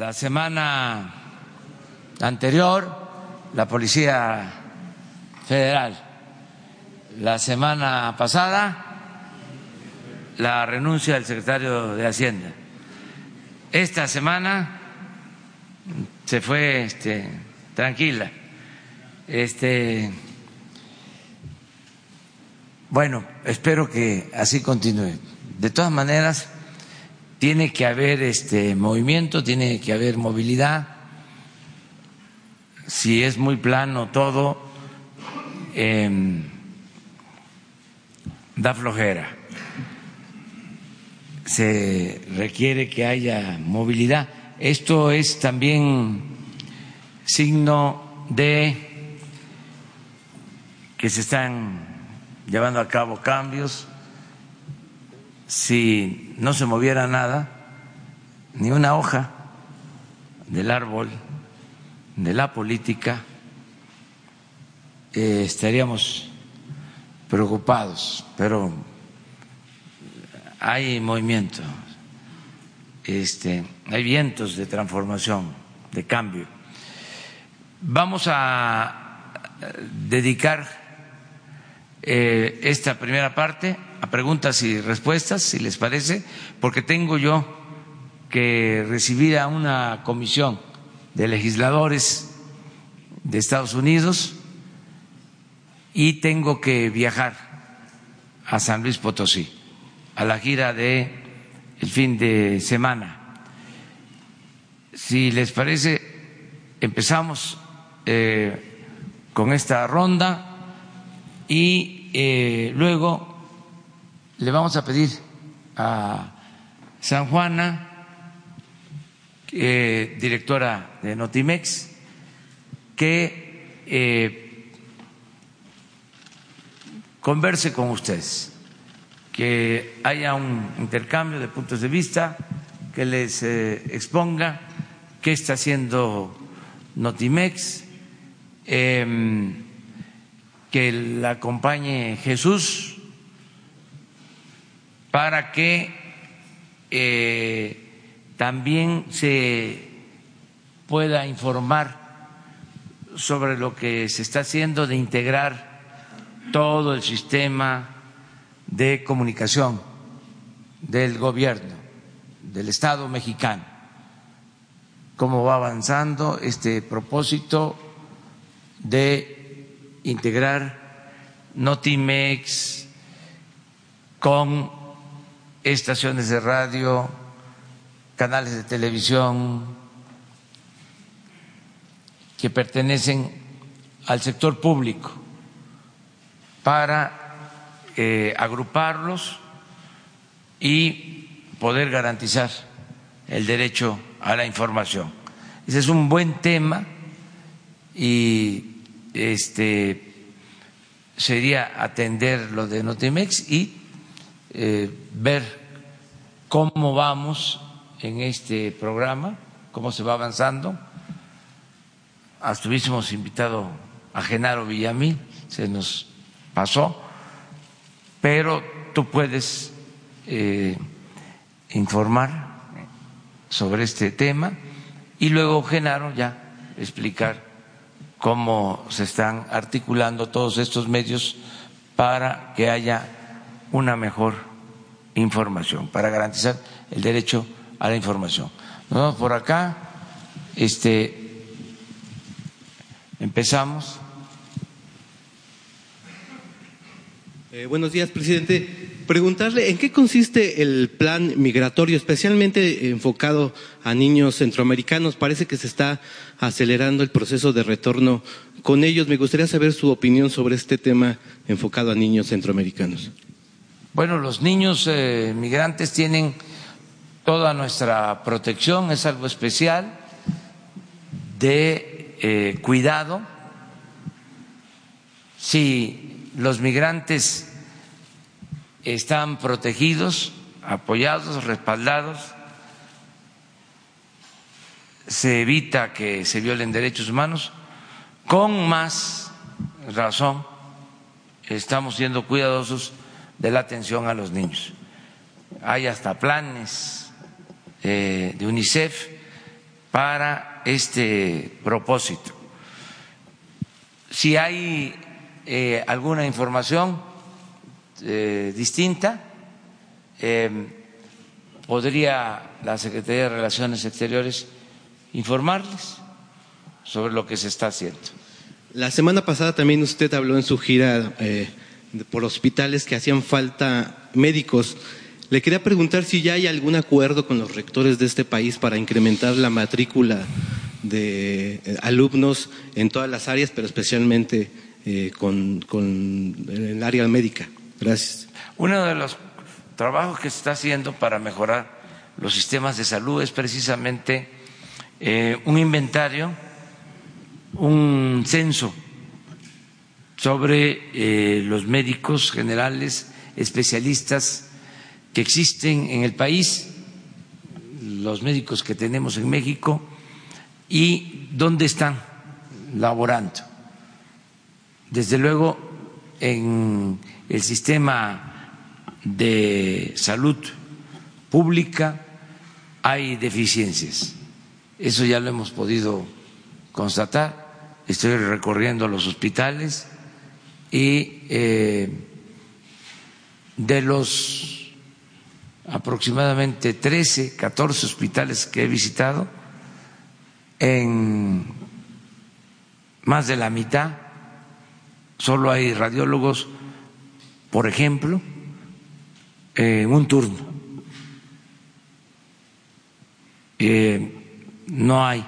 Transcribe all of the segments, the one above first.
La semana anterior, la Policía Federal. La semana pasada, la renuncia del secretario de Hacienda. Esta semana se fue este, tranquila. Este, bueno, espero que así continúe. De todas maneras, tiene que haber este movimiento, tiene que haber movilidad. Si es muy plano todo, eh, da flojera. Se requiere que haya movilidad. Esto es también signo de que se están llevando a cabo cambios. Si no se moviera nada, ni una hoja del árbol de la política, eh, estaríamos preocupados, pero hay movimiento, este, hay vientos de transformación, de cambio. Vamos a dedicar eh, esta primera parte a preguntas y respuestas, si les parece, porque tengo yo que recibir a una comisión de legisladores de Estados Unidos y tengo que viajar a San Luis Potosí a la gira de el fin de semana. Si les parece, empezamos eh, con esta ronda y eh, luego le vamos a pedir a San Juana, eh, directora de Notimex, que converse con ustedes, que haya un intercambio de puntos de vista, que les eh, exponga qué está haciendo Notimex, eh, que la acompañe Jesús para que eh, también se pueda informar sobre lo que se está haciendo de integrar todo el sistema de comunicación del gobierno, del Estado mexicano, cómo va avanzando este propósito de integrar Notimex con estaciones de radio, canales de televisión que pertenecen al sector público para eh, agruparlos y poder garantizar el derecho a la información. Ese es un buen tema y este sería atender lo de Notimex y eh, ver cómo vamos en este programa, cómo se va avanzando. Hasta invitado a Genaro Villamil, se nos pasó, pero tú puedes eh, informar sobre este tema y luego Genaro ya explicar cómo se están articulando todos estos medios para que haya una mejor información, para garantizar el derecho a la información. Nos vamos por acá, este, empezamos. Eh, buenos días, presidente. Preguntarle en qué consiste el plan migratorio, especialmente enfocado a niños centroamericanos. Parece que se está acelerando el proceso de retorno con ellos. Me gustaría saber su opinión sobre este tema enfocado a niños centroamericanos. Bueno, los niños eh, migrantes tienen toda nuestra protección, es algo especial de eh, cuidado. Si los migrantes están protegidos, apoyados, respaldados, se evita que se violen derechos humanos, con más razón estamos siendo cuidadosos de la atención a los niños. Hay hasta planes eh, de UNICEF para este propósito. Si hay eh, alguna información eh, distinta, podría la Secretaría de Relaciones Exteriores informarles sobre lo que se está haciendo. La semana pasada también usted habló en su gira eh, por hospitales que hacían falta médicos. Le quería preguntar si ya hay algún acuerdo con los rectores de este país para incrementar la matrícula de eh, alumnos en todas las áreas, pero especialmente eh, con, el área médica. Gracias. Uno de los trabajos que se está haciendo para mejorar los sistemas de salud es precisamente eh, un inventario, un censo sobre los médicos generales, especialistas que existen en el país, los médicos que tenemos en México y dónde están laborando. Desde luego, en el sistema de salud pública hay deficiencias. Eso ya lo hemos podido constatar. Estoy recorriendo los hospitales y eh, de los aproximadamente 13, 14 hospitales que he visitado, en más de la mitad solo hay radiólogos, por ejemplo, en un turno. Eh, no hay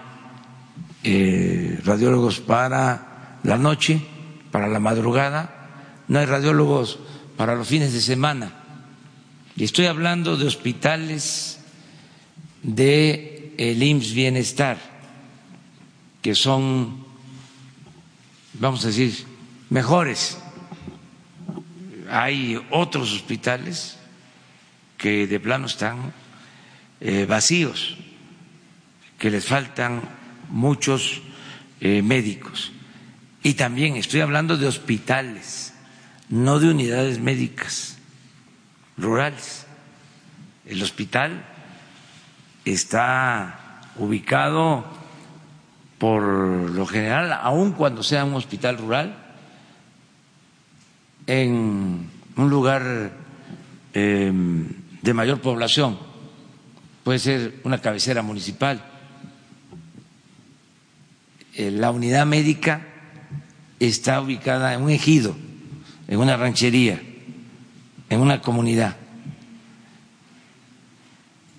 eh, radiólogos para la noche, para la madrugada, no hay radiólogos para los fines de semana y estoy hablando de hospitales de el IMSS Bienestar, que son, vamos a decir, mejores. Hay otros hospitales que de plano están eh, vacíos, que les faltan muchos eh, médicos. Y también estoy hablando de hospitales, no de unidades médicas rurales. El hospital está ubicado por lo general, aun cuando sea un hospital rural, en un lugar em, de mayor población, puede ser una cabecera municipal. Eh, la unidad médica está ubicada en un ejido, en una ranchería en una comunidad.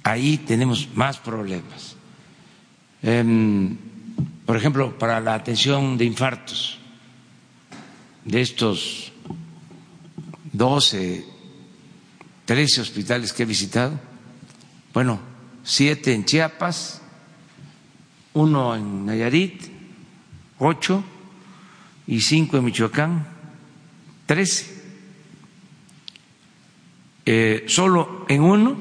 Ahí tenemos más problemas. Em, por ejemplo, para la atención de infartos, de estos 12, 13 hospitales que he visitado, bueno, siete en Chiapas, uno en Nayarit, ocho y cinco en Michoacán, trece. Eh, solo en uno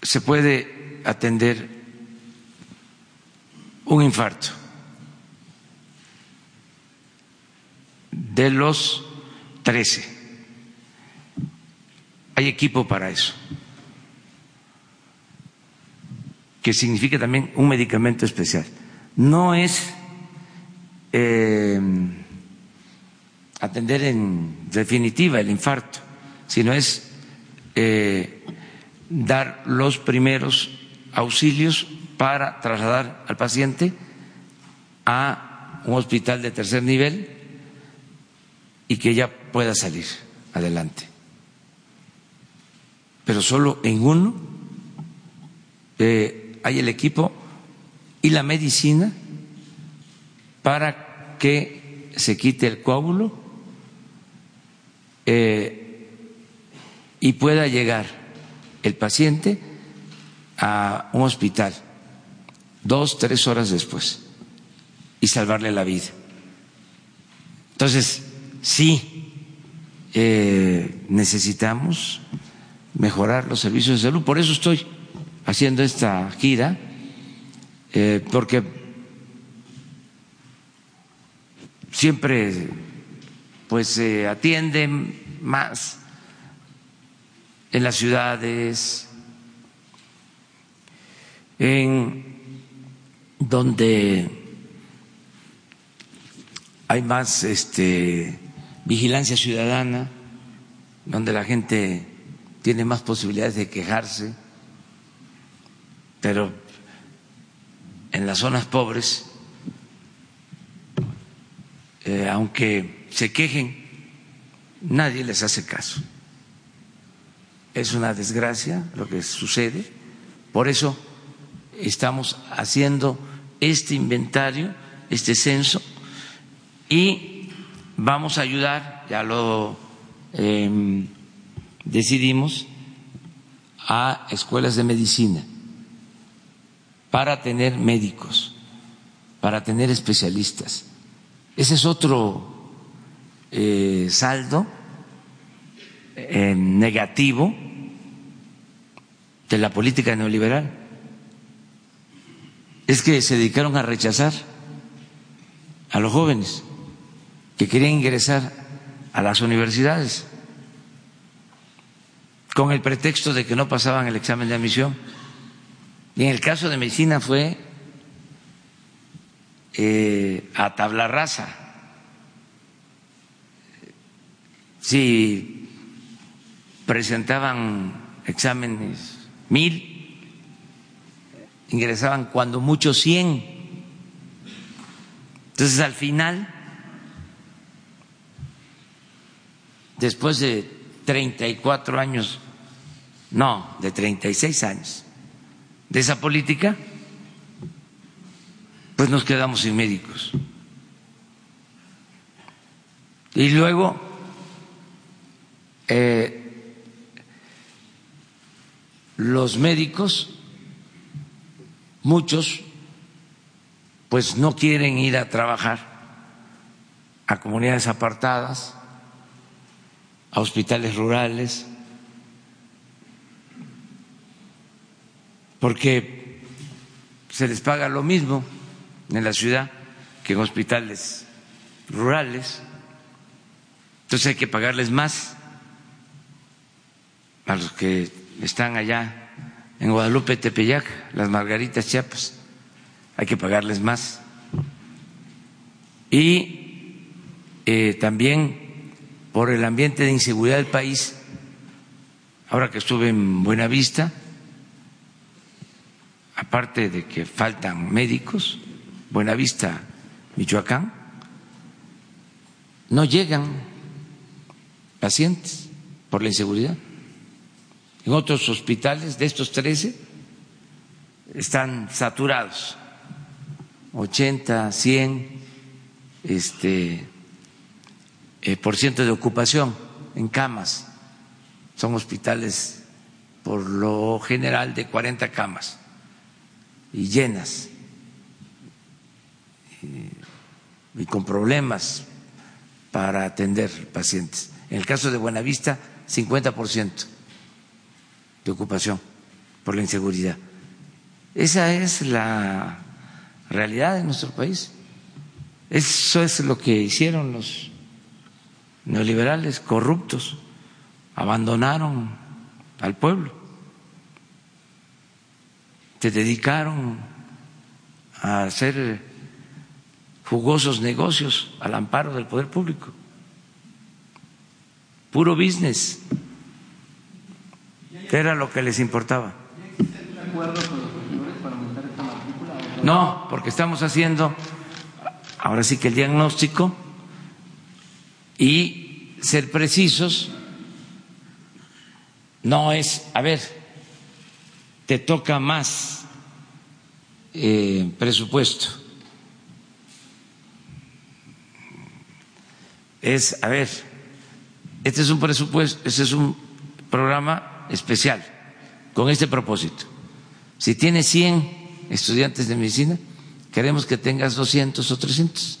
se puede atender un infarto. De los 13. Hay equipo para eso, que significa también un medicamento especial. No es eh, atender en definitiva el infarto, sino es eh, dar los primeros auxilios para trasladar al paciente a un hospital de tercer nivel y que ya pueda salir adelante. Pero solo en uno eh, hay el equipo y la medicina para que se quite el coágulo eh, y pueda llegar el paciente a un hospital dos, tres horas después y salvarle la vida. Entonces, sí, eh, necesitamos mejorar los servicios de salud. Por eso estoy haciendo esta gira, eh, porque siempre pues se atienden más en las ciudades, en donde hay más este, vigilancia ciudadana, donde la gente tiene más posibilidades de quejarse, pero en las zonas pobres, eh, aunque se quejen, nadie les hace caso. Es una desgracia lo que sucede, por eso estamos haciendo este inventario, este censo, y vamos a ayudar, ya lo em, decidimos, a escuelas de medicina para tener médicos, para tener especialistas. Ese es otro eh, saldo eh, negativo de la política neoliberal. Es que se dedicaron a rechazar a los jóvenes que querían ingresar a las universidades con el pretexto de que no pasaban el examen de admisión. Y en el caso de medicina fue eh, a tabla rasa. Si presentaban exámenes mil, ingresaban cuando mucho cien. Entonces al final, después de 34 años, no, de 36 años, de esa política, pues nos quedamos sin médicos. Y luego, eh, los médicos, muchos, pues no quieren ir a trabajar a comunidades apartadas, a hospitales rurales, porque se les paga lo mismo en la ciudad que en hospitales rurales. Entonces hay que pagarles más a los que están allá en Guadalupe, Tepeyac, las Margaritas, Chiapas. Hay que pagarles más. Y eh, también por el ambiente de inseguridad del país, ahora que estuve en Buenavista, aparte de que faltan médicos, Buenavista, Michoacán, no llegan pacientes por la inseguridad. En otros hospitales de estos 13 están saturados, 80, 100 este, eh, por ciento de ocupación en camas. Son hospitales por lo general de 40 camas y llenas y, con problemas para atender pacientes. En el caso de Buenavista, 50% de ocupación por la inseguridad. Esa es la realidad de nuestro país. Eso es lo que hicieron los neoliberales corruptos. Abandonaron al pueblo se dedicaron a hacer jugosos negocios al amparo del poder público. Puro business. Era lo que les importaba. No, porque estamos haciendo ahora sí que el diagnóstico y ser precisos no es, a ver, te toca más eh, presupuesto. Es, a ver, este es un presupuesto, este es un programa especial con este propósito. Si tienes 100 estudiantes de medicina, queremos que tengas 200 o 300.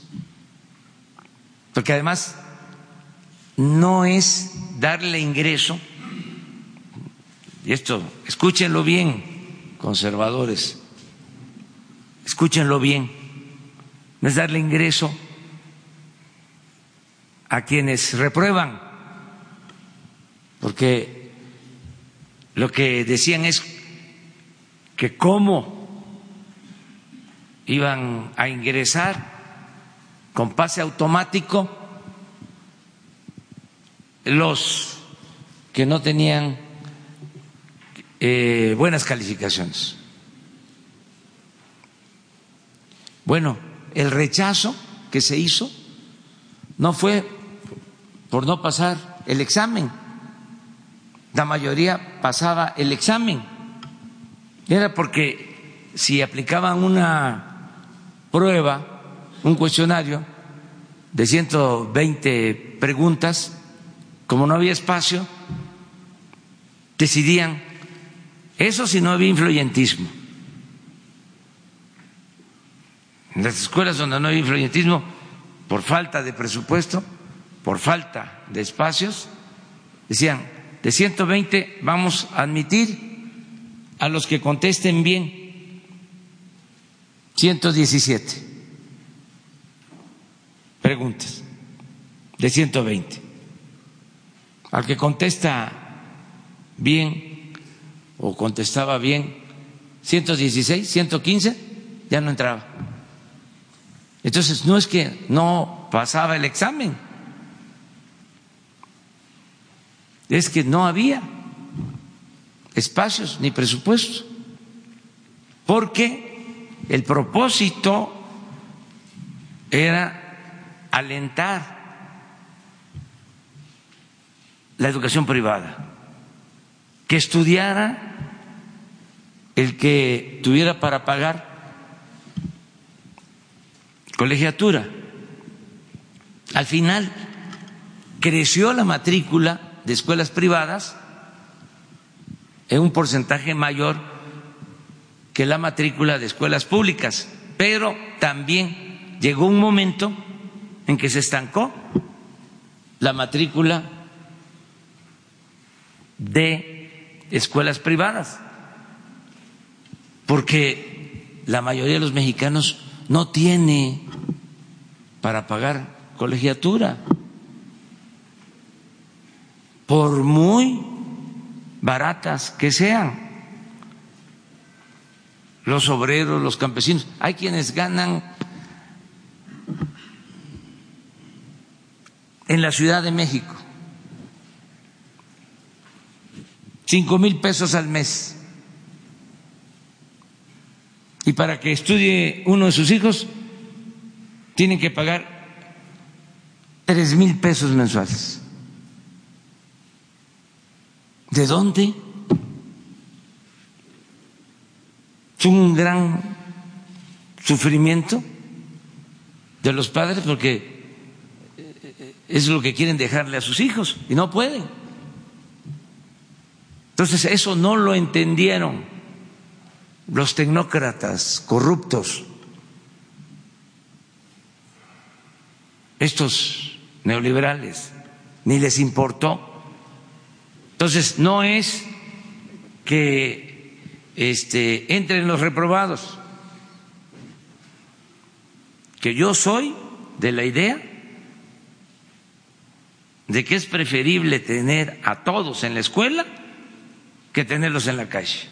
Porque además no es darle ingreso y esto, escúchenlo bien, conservadores, escúchenlo bien, no es darle ingreso a quienes reprueban, porque lo que decían es que cómo iban a ingresar con pase automático los que no tenían eh, buenas calificaciones. Bueno, el rechazo que se hizo no fue por no pasar el examen, la mayoría pasaba el examen, era porque si aplicaban una prueba, un cuestionario de 120 preguntas, como no había espacio, decidían eso si no había influyentismo. En las escuelas donde no había influyentismo, por falta de presupuesto, por falta de espacios, decían, de 120 vamos a admitir a los que contesten bien 117 preguntas de 120. Al que contesta bien o contestaba bien 116, 115, ya no entraba. Entonces, no es que no pasaba el examen, es que no había espacios ni presupuesto, porque el propósito era alentar la educación privada, que estudiara el que tuviera para pagar colegiatura. Al final creció la matrícula de escuelas privadas en un porcentaje mayor que la matrícula de escuelas públicas, pero también llegó un momento en que se estancó la matrícula de escuelas privadas, porque la mayoría de los mexicanos no tiene para pagar colegiatura, por muy baratas que sean. Los obreros, los campesinos, hay quienes ganan en la Ciudad de México cinco mil pesos al mes. Y para que estudie uno de sus hijos, tienen que pagar tres mil pesos mensuales. ¿De dónde? Es un gran sufrimiento de los padres porque es lo que quieren dejarle a sus hijos y no pueden. Entonces eso no lo entendieron los tecnócratas corruptos, estos neoliberales, ni les importó. Entonces no es que este, entren los reprobados, que yo soy de la idea de que es preferible tener a todos en la escuela que tenerlos en la calle.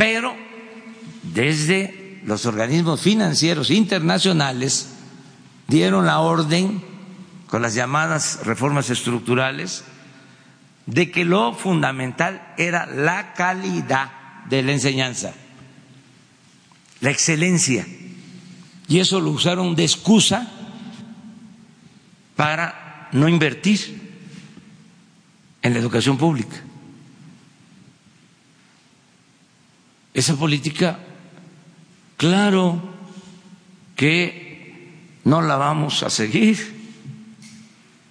Pero desde los organismos financieros internacionales dieron la orden con las llamadas reformas estructurales de que lo fundamental era la calidad de la enseñanza, la excelencia. Y eso lo usaron de excusa para no invertir en la educación pública. Esa política, claro que no la vamos a seguir,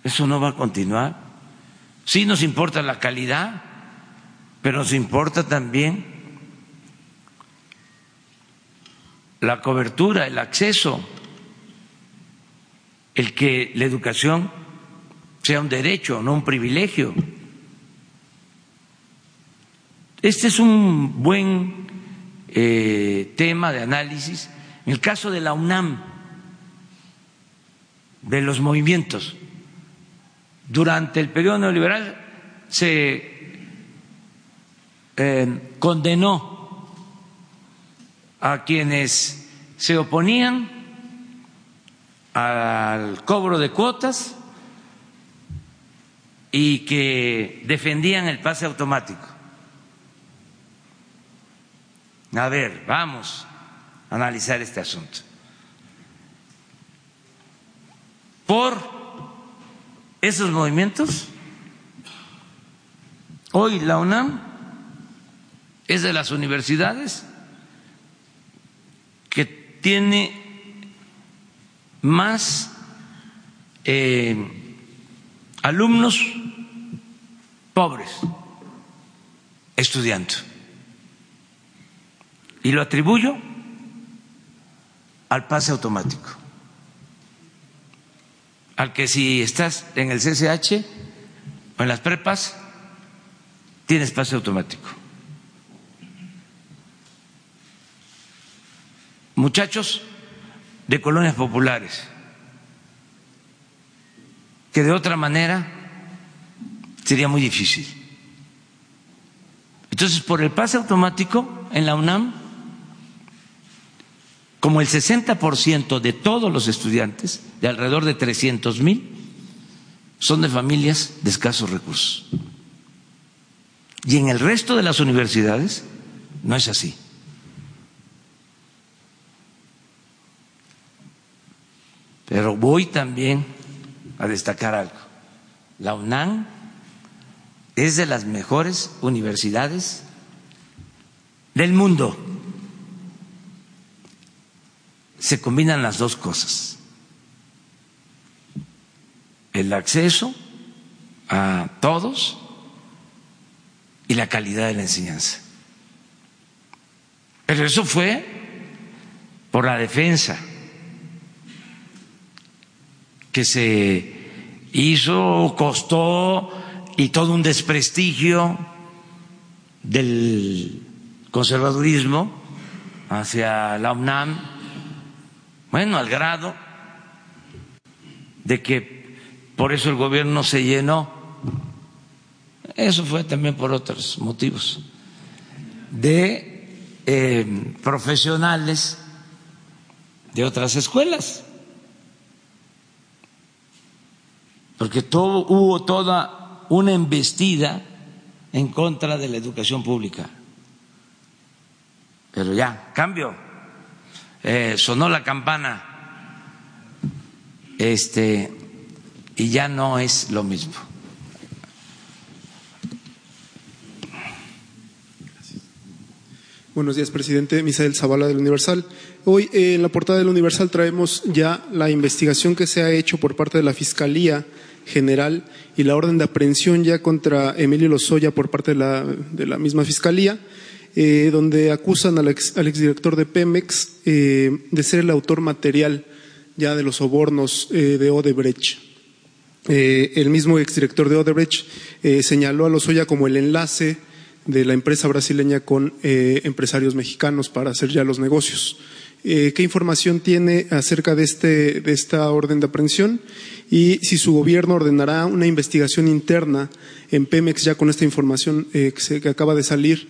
eso no va a continuar. Sí nos importa la calidad, pero nos importa también la cobertura, el acceso, el que la educación sea un derecho, no un privilegio. Este es un buen eh, tema de análisis. En el caso de la UNAM, de los movimientos, durante el periodo neoliberal se eh, condenó a quienes se oponían al cobro de cuotas y que defendían el pase automático. A ver, vamos a analizar este asunto. Por esos movimientos, hoy la UNAM es de las universidades que tiene más eh, alumnos pobres estudiando. Y lo atribuyo al pase automático. Al que si estás en el CCH o en las prepas, tienes pase automático. Muchachos de colonias populares, que de otra manera sería muy difícil. Entonces, por el pase automático en la UNAM, como el 60% de todos los estudiantes, de alrededor de 300 mil, son de familias de escasos recursos. Y en el resto de las universidades no es así. Pero voy también a destacar algo. La UNAM es de las mejores universidades del mundo. Se combinan las dos cosas. El acceso a todos y la calidad de la enseñanza. Pero eso fue por la defensa que se hizo, costó y todo un desprestigio del conservadurismo hacia la UNAM, bueno, al grado de que por eso el gobierno se llenó, eso fue también por otros motivos, de eh, profesionales de otras escuelas. porque todo, hubo toda una embestida en contra de la educación pública. Pero ya, cambio. Eh, sonó la campana este, y ya no es lo mismo. Buenos días, presidente. Misael Zavala del Universal. Hoy eh, en la portada del Universal traemos ya la investigación que se ha hecho por parte de la Fiscalía General y la orden de aprehensión ya contra Emilio Lozoya por parte de la, de la misma Fiscalía, eh, donde acusan al, ex, al exdirector de Pemex eh, de ser el autor material ya de los sobornos eh, de Odebrecht. el mismo exdirector de Odebrecht señaló a Lozoya como el enlace de la empresa brasileña con empresarios mexicanos para hacer ya los negocios. ¿Qué información tiene acerca de, este, de esta orden de aprehensión? y si su gobierno ordenará una investigación interna en Pemex ya con esta información eh, que, se, que, acaba de salir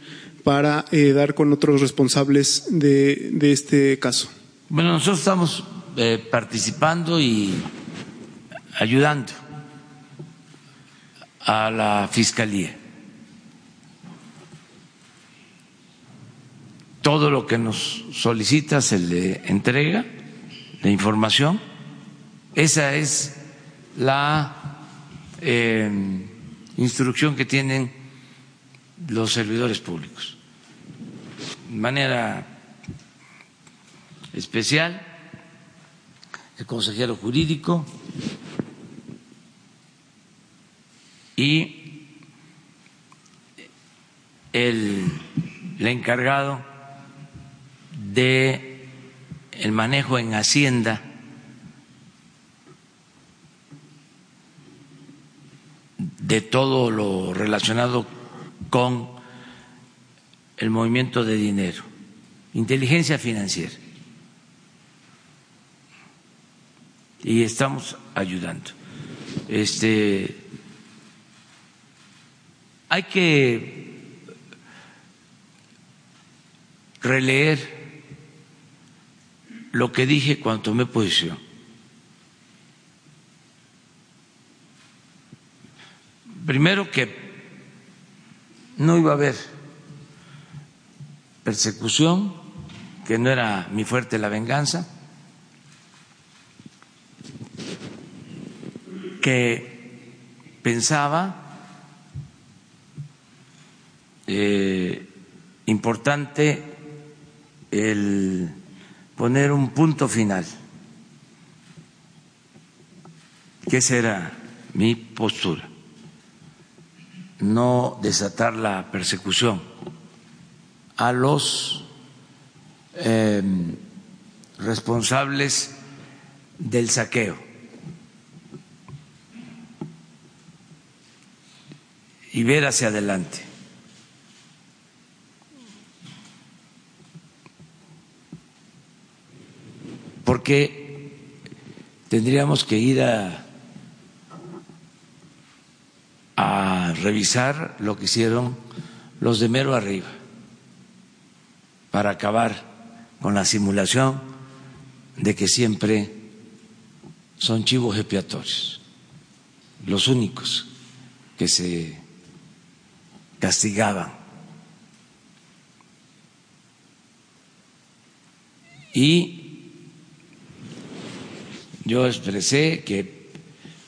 para eh, dar con otros responsables de, este caso. Bueno, nosotros estamos eh, participando y ayudando a la Fiscalía. Todo lo que nos solicita se le entrega, la información. Esa es la eh, instrucción que tienen los servidores públicos. Manera especial, el consejero jurídico y el encargado de el manejo en Hacienda de todo lo relacionado con el movimiento de dinero, inteligencia financiera. Y estamos ayudando. Este hay que releer lo que dije cuando tomé posición. Primero que no iba a haber persecución, que no era mi fuerte la venganza, que pensaba eh, importante el poner un punto final, que esa era mi postura, no desatar la persecución a los eh, responsables del saqueo. Y ver hacia adelante. porque tendríamos que ir a revisar lo que hicieron los de mero arriba para acabar con la simulación de que siempre son chivos expiatorios, los únicos que se castigaban. Y yo expresé que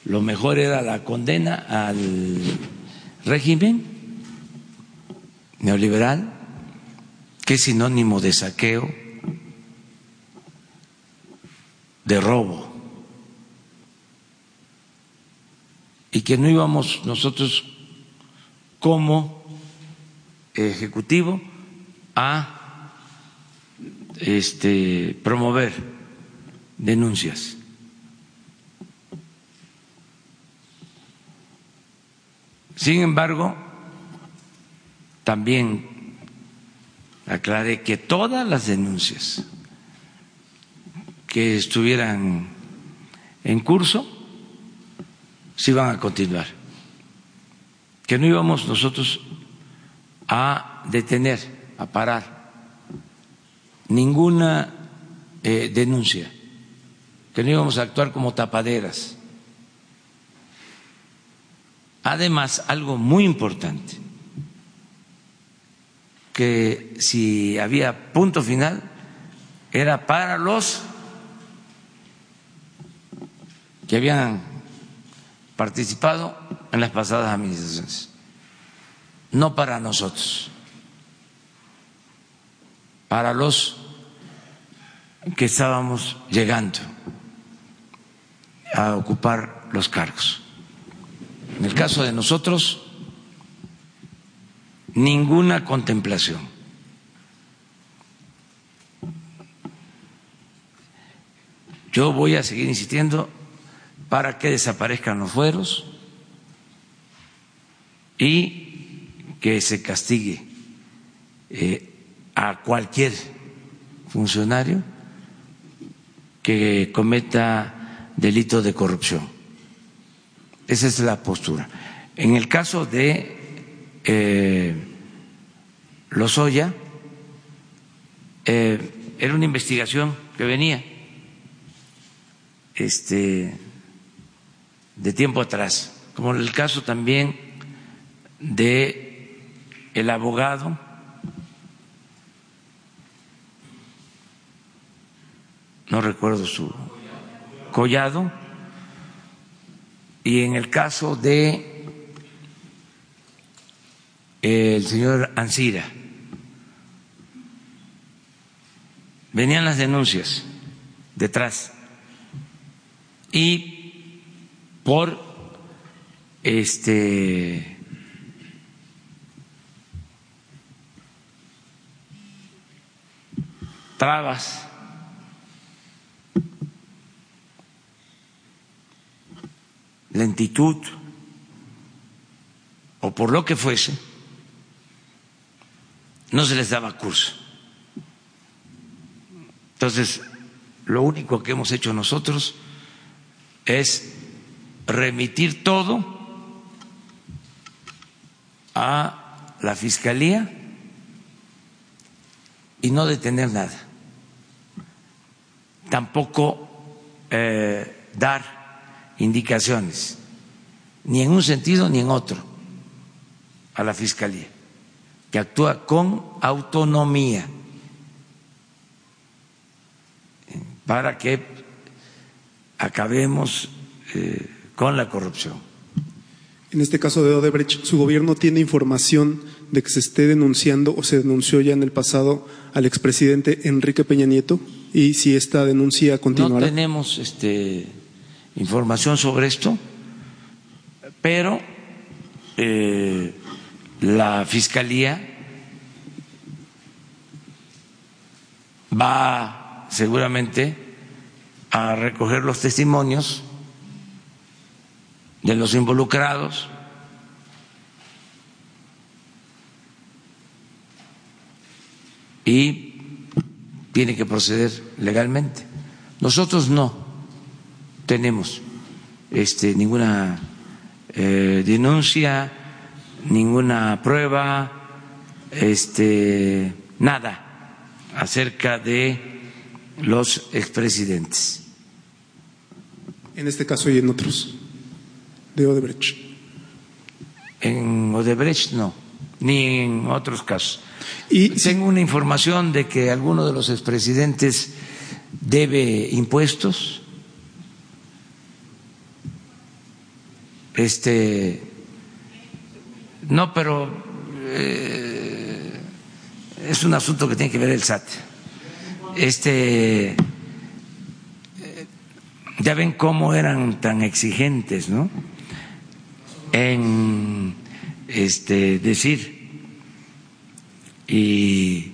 lo mejor era la condena al régimen neoliberal, que es sinónimo de saqueo, de robo, y que no íbamos nosotros como ejecutivo a este, promover denuncias. Sin embargo, también aclaré que todas las denuncias que estuvieran en curso se iban a continuar, que no íbamos nosotros a detener, a parar ninguna eh, denuncia, que no íbamos a actuar como tapaderas. Además, algo muy importante, que si había punto final, era para los que habían participado en las pasadas administraciones, no para nosotros, para los que estábamos llegando a ocupar los cargos. En el caso de nosotros, ninguna contemplación. Yo voy a seguir insistiendo para que desaparezcan los fueros y que se castigue eh, a cualquier funcionario que cometa delito de corrupción. Esa es la postura. En el caso de eh, Lozoya, eh, era una investigación que venía este, de tiempo atrás, como el caso también de el abogado no recuerdo su collado y en el caso de el señor Ansira, venían las denuncias detrás. Y por este trabas lentitud o por lo que fuese, no se les daba curso. Entonces, lo único que hemos hecho nosotros es remitir todo a la Fiscalía y no detener nada. tampoco eh, dar indicaciones, ni en un sentido ni en otro, a la Fiscalía, que actúa con autonomía para que acabemos eh, con la corrupción. En este caso de Odebrecht, ¿su gobierno tiene información de que se esté denunciando o se denunció ya en el pasado al expresidente Enrique Peña Nieto? Y si esta denuncia continuará. No tenemos este, información sobre esto, pero eh, la Fiscalía va seguramente a recoger los testimonios de los involucrados y tiene que proceder legalmente. Nosotros no tenemos este, ninguna eh, denuncia, ninguna prueba, este, nada acerca de los expresidentes. En este caso y en otros, de Odebrecht. En Odebrecht no, ni en otros casos. Y tengo una información de que alguno de los expresidentes debe impuestos. Este, no, pero eh, es un asunto que tiene que ver el SAT. Este, ya ven cómo eran tan exigentes, ¿no? En este decir y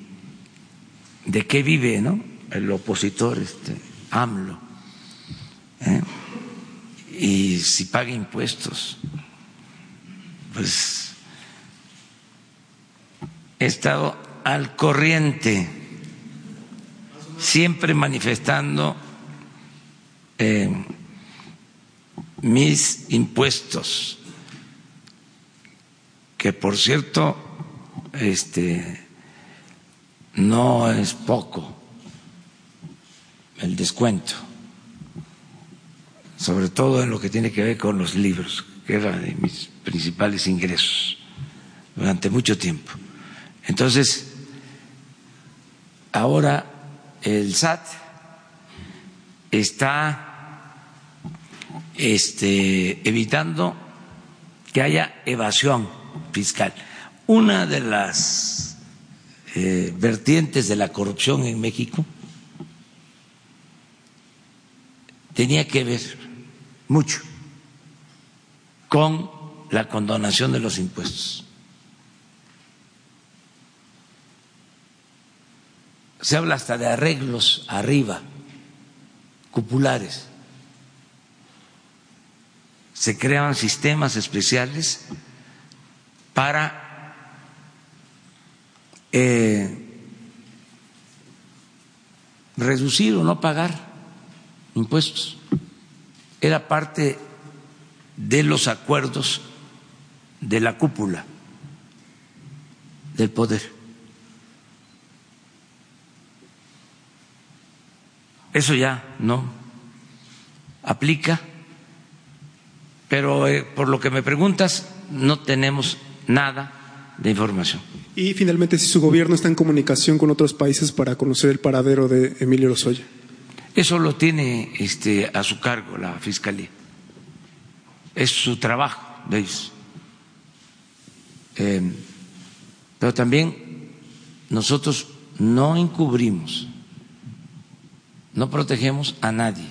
de qué vive ¿no? el opositor este, AMLO ¿eh? y si paga impuestos pues estado al corriente siempre manifestando eh, mis impuestos que por cierto este no es poco el descuento, sobre todo en lo que tiene que ver con los libros, que era de mis principales ingresos durante mucho tiempo. Entonces, ahora el SAT está este, evitando que haya evasión fiscal. Una de las eh, vertientes de la corrupción en México tenía que ver mucho con la condonación de los impuestos. Se habla hasta de arreglos arriba, cupulares. Se crean sistemas especiales para eh, reducir o no pagar impuestos. Era parte de los acuerdos de la cúpula del poder. Eso ya no aplica, pero eh, por lo que me preguntas, no tenemos nada de información. Y finalmente, si su gobierno está en comunicación con otros países para conocer el paradero de Emilio Lozoya. Eso lo tiene este, a su cargo la Fiscalía. Es su trabajo de ellos. Eh, pero también nosotros no encubrimos, no protegemos a nadie.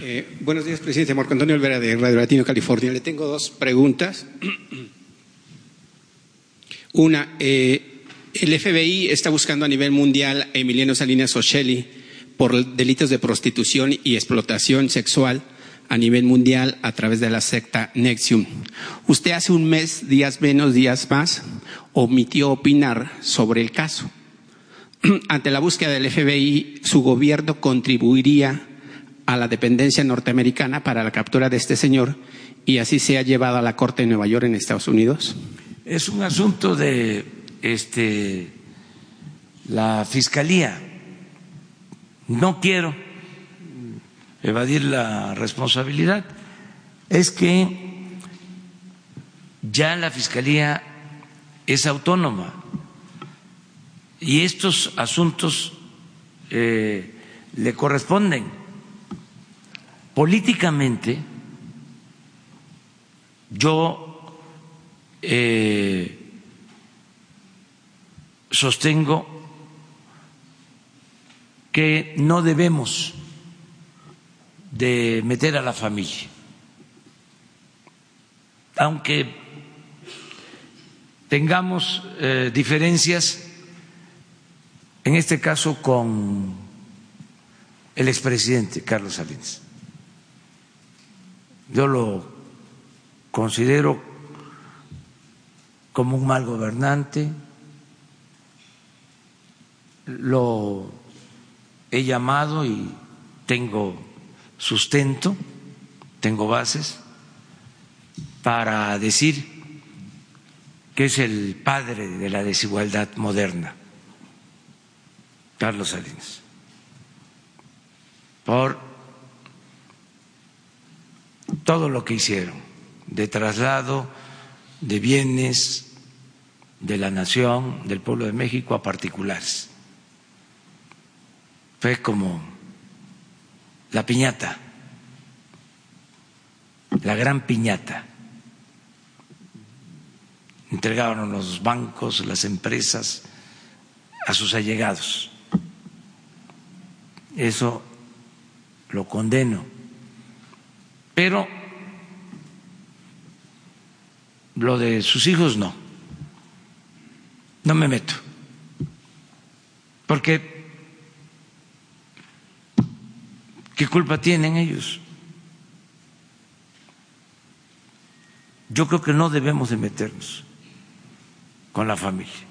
Eh, buenos días, presidente. Marco Antonio Olvera de Radio Latino, California. Le tengo dos preguntas. Una, eh, el FBI está buscando a nivel mundial a Emiliano Salinas Ocelli por delitos de prostitución y explotación sexual a nivel mundial a través de la secta Nexium. Usted hace un mes, días menos, días más, omitió opinar sobre el caso. Ante la búsqueda del FBI, su gobierno contribuiría a la dependencia norteamericana para la captura de este señor y así sea llevado a la Corte de Nueva York en Estados Unidos? es un asunto de este, la fiscalía. No quiero evadir la responsabilidad. Es que ya la fiscalía es autónoma y estos asuntos eh, le corresponden políticamente. Yo eh, sostengo que no debemos de meter a la familia, aunque tengamos eh, diferencias, en este caso con el expresidente Carlos Salinas. Yo lo considero como un mal gobernante, lo he llamado y tengo sustento, tengo bases para decir que es el padre de la desigualdad moderna, Carlos Salinas, por todo lo que hicieron de traslado de bienes de la nación, del pueblo de México a particulares. Fue como la piñata, la gran piñata. Entregaron los bancos, las empresas a sus allegados. Eso lo condeno. Pero lo de sus hijos no. No me meto. Porque ¿qué culpa tienen ellos? Yo creo que no debemos de meternos con la familia.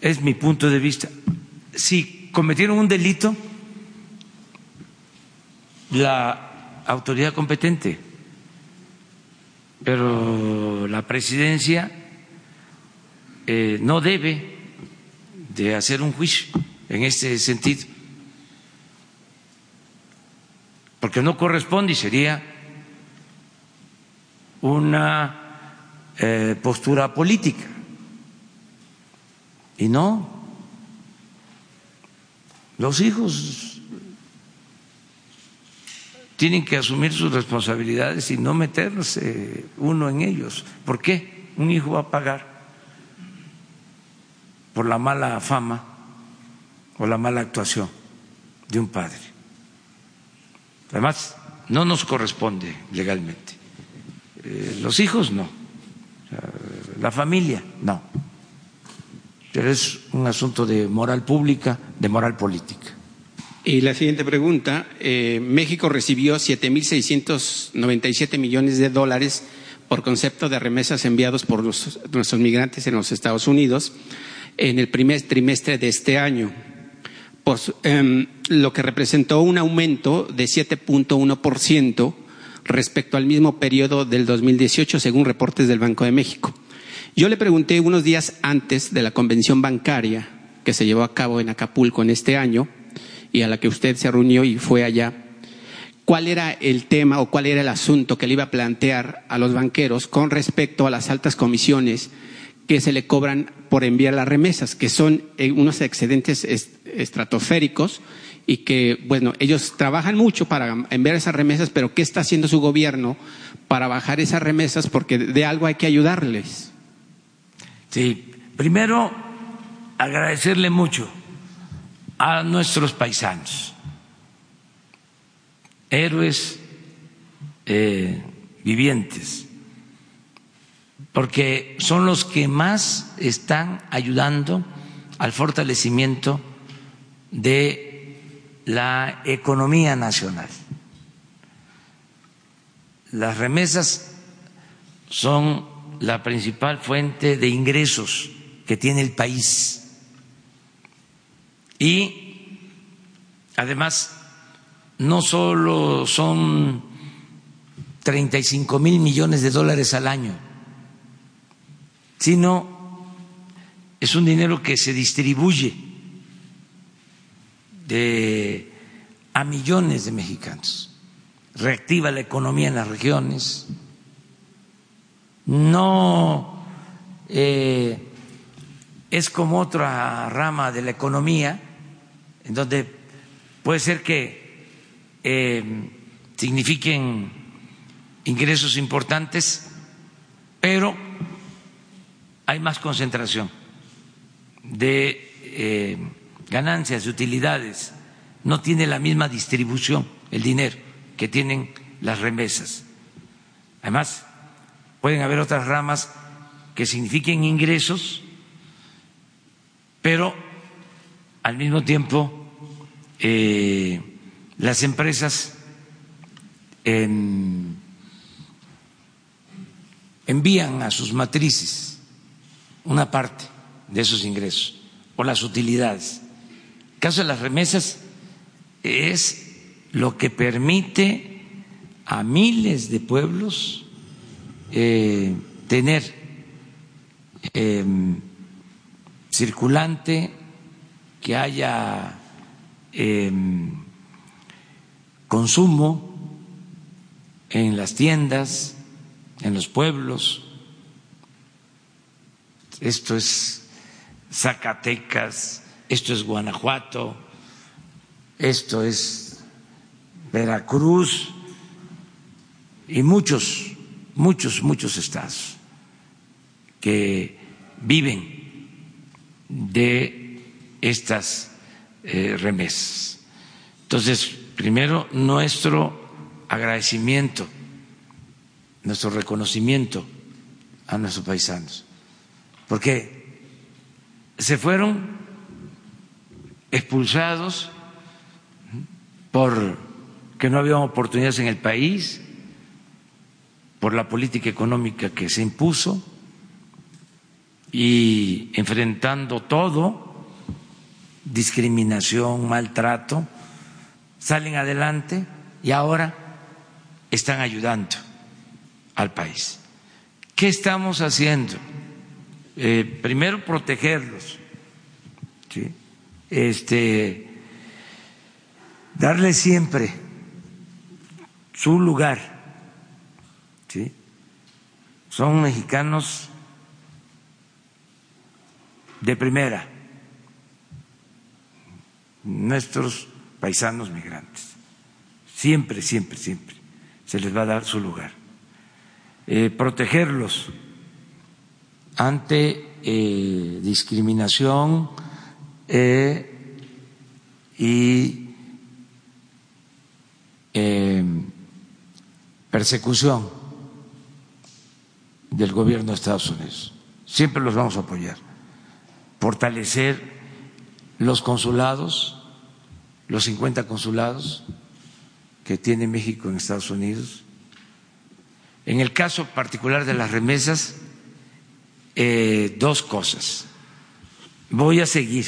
Es mi punto de vista. Si cometieron un delito, la autoridad competente, pero la presidencia eh, no debe de hacer un juicio en este sentido, porque no corresponde y sería una eh, postura política. Y no, los hijos tienen que asumir sus responsabilidades y no meterse uno en ellos. ¿Por qué? Un hijo va a pagar por la mala fama o la mala actuación de un padre. Además, no nos corresponde legalmente. Eh, los hijos no, la familia no. Pero es un asunto de moral pública, de moral política. Y la siguiente pregunta, eh, México recibió 7.697 millones de dólares por concepto de remesas enviados por nuestros migrantes en los Estados Unidos en el primer trimestre de este año, em, lo que representó un aumento de 7.1% respecto al mismo periodo del 2018, según reportes del Banco de México. Yo le pregunté unos días antes de la convención bancaria que se llevó a cabo en Acapulco en este año, y a la que usted se reunió y fue allá, cuál era el tema o cuál era el asunto que le iba a plantear a los banqueros con respecto a las altas comisiones que se le cobran por enviar las remesas, que son eh, unos excedentes estratosféricos y que, bueno, ellos trabajan mucho para enviar esas remesas, pero ¿qué está haciendo su gobierno para bajar esas remesas? Porque de algo hay que ayudarles. Sí, primero agradecerle mucho a nuestros paisanos, héroes eh, vivientes, porque son los que más están ayudando al fortalecimiento de la economía nacional. Las remesas son la principal fuente de ingresos que tiene el país y además, no solo son 35 mil millones de dólares al año sino es un dinero que se distribuye a millones de mexicanos, reactiva la economía en las regiones, no eh, es como otra rama de la economía, en donde puede ser que eh, signifiquen ingresos importantes, pero hay más concentración de eh, ganancias, de utilidades, no tiene la misma distribución el dinero que tienen las remesas. Además, pueden haber otras ramas que signifiquen ingresos, pero al mismo tiempo eh, las empresas envían a sus matrices una parte de esos ingresos o las utilidades. El caso de las remesas es lo que permite a miles de pueblos eh, tener em, circulante, que haya em, consumo en las tiendas, en los pueblos. Esto es Zacatecas, esto es Guanajuato, esto es Veracruz y muchos, muchos, muchos estados que viven de estas eh, remesas. Entonces, primero, nuestro agradecimiento, nuestro reconocimiento a nuestros paisanos, porque se fueron expulsados por que no había oportunidades en el país, por la política económica que se impuso y enfrentando todo, discriminación, maltrato, salen adelante y ahora están ayudando al país. ¿Qué estamos haciendo? Eh, primero protegerlos, este, darle siempre su lugar. ¿sí? Son mexicanos de primera, nuestros paisanos migrantes. Siempre, siempre, siempre se les va a dar su lugar. Eh, protegerlos ante eh, discriminación eh, y eh, persecución del gobierno de Estados Unidos. Siempre los vamos a apoyar. Fortalecer los consulados, los 50 consulados que tiene México en Estados Unidos. En el caso particular de las remesas, eh, dos cosas. Voy a seguir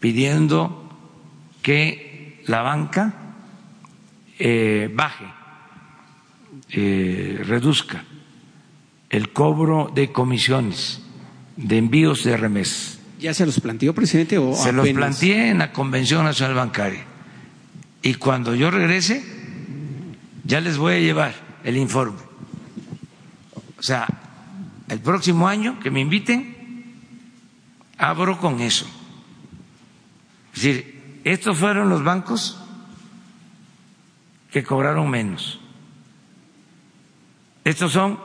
pidiendo que la banca eh, baje, eh, reduzca el cobro de comisiones de envíos de remesas. ¿Ya se los planteó, presidente? O se los planteé en la Convención Nacional Bancaria. Y cuando yo regrese, ya les voy a llevar el informe. O sea, el próximo año que me inviten, abro con eso. Es decir, estos fueron los bancos que cobraron menos. Estos son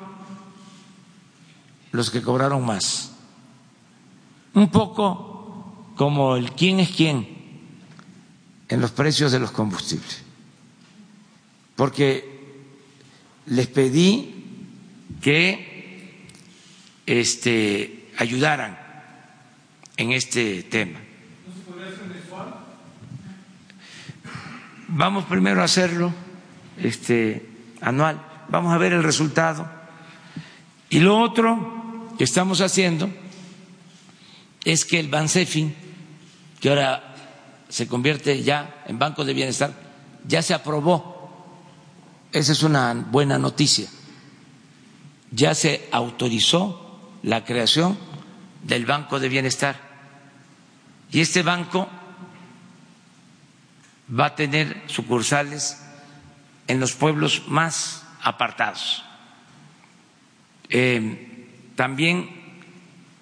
los que cobraron más. Un poco como el quién es quién en los precios de los combustibles. Porque les pedí que este, ayudaran en este tema. Vamos primero a hacerlo este, anual, vamos a ver el resultado. Y lo otro que estamos haciendo es que el Bansefin, que ahora se convierte ya en Banco de Bienestar, ya se aprobó. Esa es una buena noticia. Ya se autorizó la creación del Banco de Bienestar. Y este banco va a tener sucursales en los pueblos más apartados. Eh, también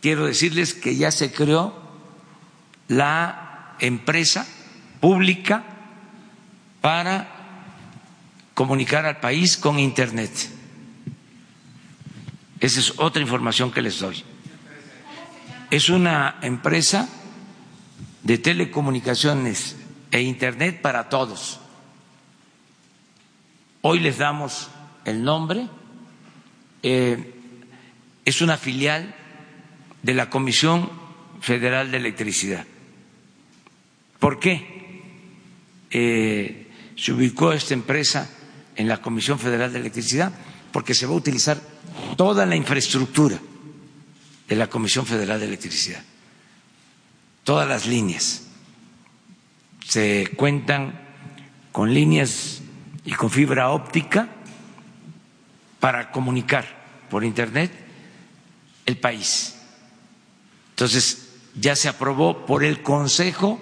quiero decirles que ya se creó la empresa pública para comunicar al país con Internet. Esa es otra información que les doy. Es una empresa de telecomunicaciones e Internet para todos. Hoy les damos el nombre. Eh, es una filial de la Comisión Federal de Electricidad. ¿Por qué eh, se ubicó esta empresa en la Comisión Federal de Electricidad? Porque se va a utilizar toda la infraestructura de la Comisión Federal de Electricidad, todas las líneas. Se cuentan con líneas y con fibra óptica para comunicar por Internet el país. Entonces, ya se aprobó por el Consejo